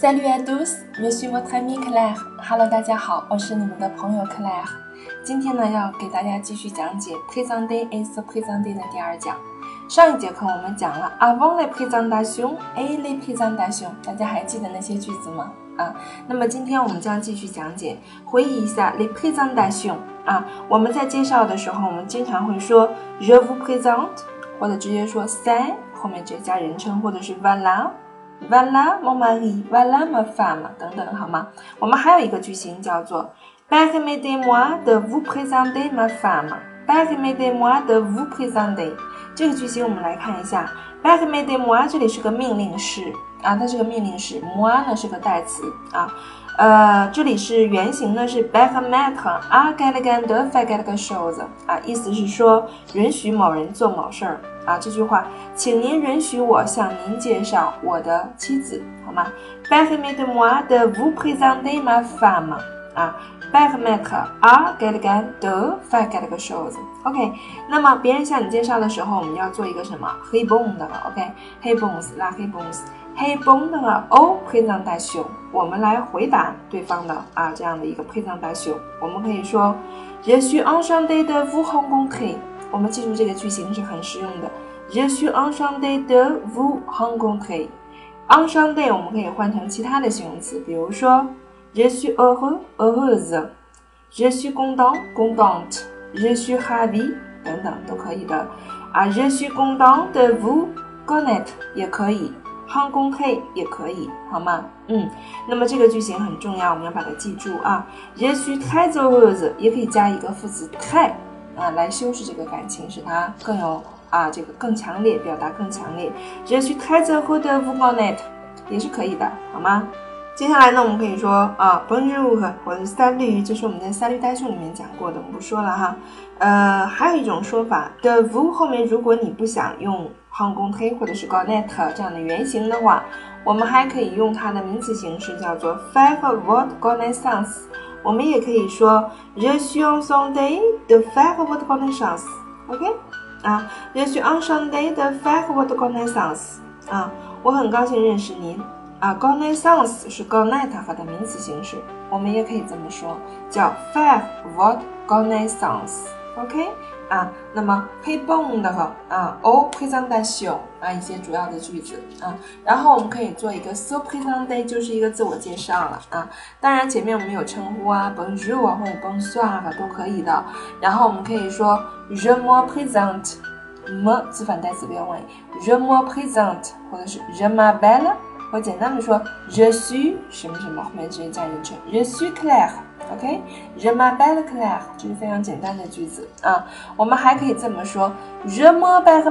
Salut à tous, je suis votre ami Claire. Hello，大家好，我是你们的朋友 Claire。今天呢，要给大家继续讲解 présenter et se présenter 的第二讲。上一节课我们讲了 avant la présentation et les présentations，大家还记得那些句子吗？啊，那么今天我们将继续讲解，回忆一下 les présentations。啊，我们在介绍的时候，我们经常会说 je vous présente，或者直接说 c'est，后面直接加人称，或者是 voilà。Voilà mon mari, voilà ma femme，等等，好吗？我们还有一个句型叫做 Permettez-moi de vous présenter ma femme. Permettez-moi de vous présenter。这个句型我们来看一下，Permettez-moi 这里是个命令式啊，它是个命令式，moi 呢是个代词啊。呃，这里是原型呢是 permettre à quelqu'un de faire quelque chose 啊，意思是说允许某人做某事儿。啊，这句话，请您允许我向您介绍我的妻子，好吗？Permettez-moi de vous présenter ma femme。啊，permettre à quelqu'un de faire quelque chose。OK，那么别人向你介绍的时候，我们要做一个什么？Répondre 了，OK？Répondre 啦，Répondre，Répondre aux présentations。我们来回答对方的啊这样的一个 présentation。我们可以说，Je suis enchanté de vous rencontrer。我们记住这个句型是很实用的。Je suis enchanté de vous rencontrer。enchanté 我们可以换成其他的形容词，比如说 Je suis heureux, heureuse。Je suis content, contente。Je suis ravi 等等都可以的。啊，Je suis content de vous connaître 也可以，rencontrer 也可以，好吗？嗯，那么这个句型很重要，我们要把它记住啊。Je suis très heureuse 也可以加一个副词 très。啊，来修饰这个感情，使它更有啊，这个更强烈，表达更强烈。Je suis très heureux de vous connaître，也是可以的，好吗？接下来呢，我们可以说啊，Bonjour 或者 Salut，这是我们在 Salutation 里面讲过的，我们不说了哈。呃，还有一种说法，de vous 后面如果你不想用胖公推或者是 connaître 这样的原型的话，我们还可以用它的名词形式，叫做 faire votre connaissance。我们也可以说，Je suis enchanté de faire votre connaissance，OK？啊，Je suis enchanté de faire votre connaissance，啊，我很高兴认识您。啊，connaissance 是 connaître 和的名词形式，我们也可以这么说，叫 faire votre OK，啊，那么 he bond 和啊 all presentation 啊一些主要的句子啊，然后我们可以做一个 so presentation 就是一个自我介绍了啊，当然前面我们有称呼啊，bonjour 或者 bonsoir 都可以的，然后我们可以说 je me présente，me 字反代词变位，je me présente 或者是 je m'appelle，我简单的说 je suis 什么什么后面直接加人称，je suis Claire。OK，je m'appelle Claire，这是非常简单的句子啊。我们还可以这么说：Je m'appelle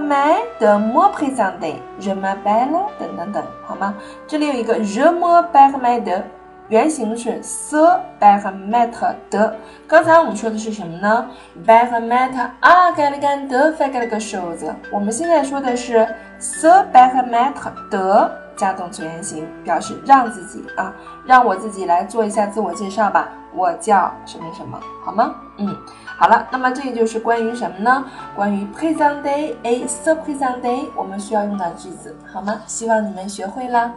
de me présenter，je m'appelle 等等等，好吗？这里有一个 je m'appelle de，原型是 se permettre de。刚才我们说的是什么呢？permettre à quelqu'un de faire quelque chose。我们现在说的是 se permettre de 加动词原形，表示让自己啊，让我自己来做一下自我介绍吧。我叫什么什么，好吗？嗯，好了，那么这就是关于什么呢？关于 present day a s u p r e s e n t day 我们需要用到句子，好吗？希望你们学会了。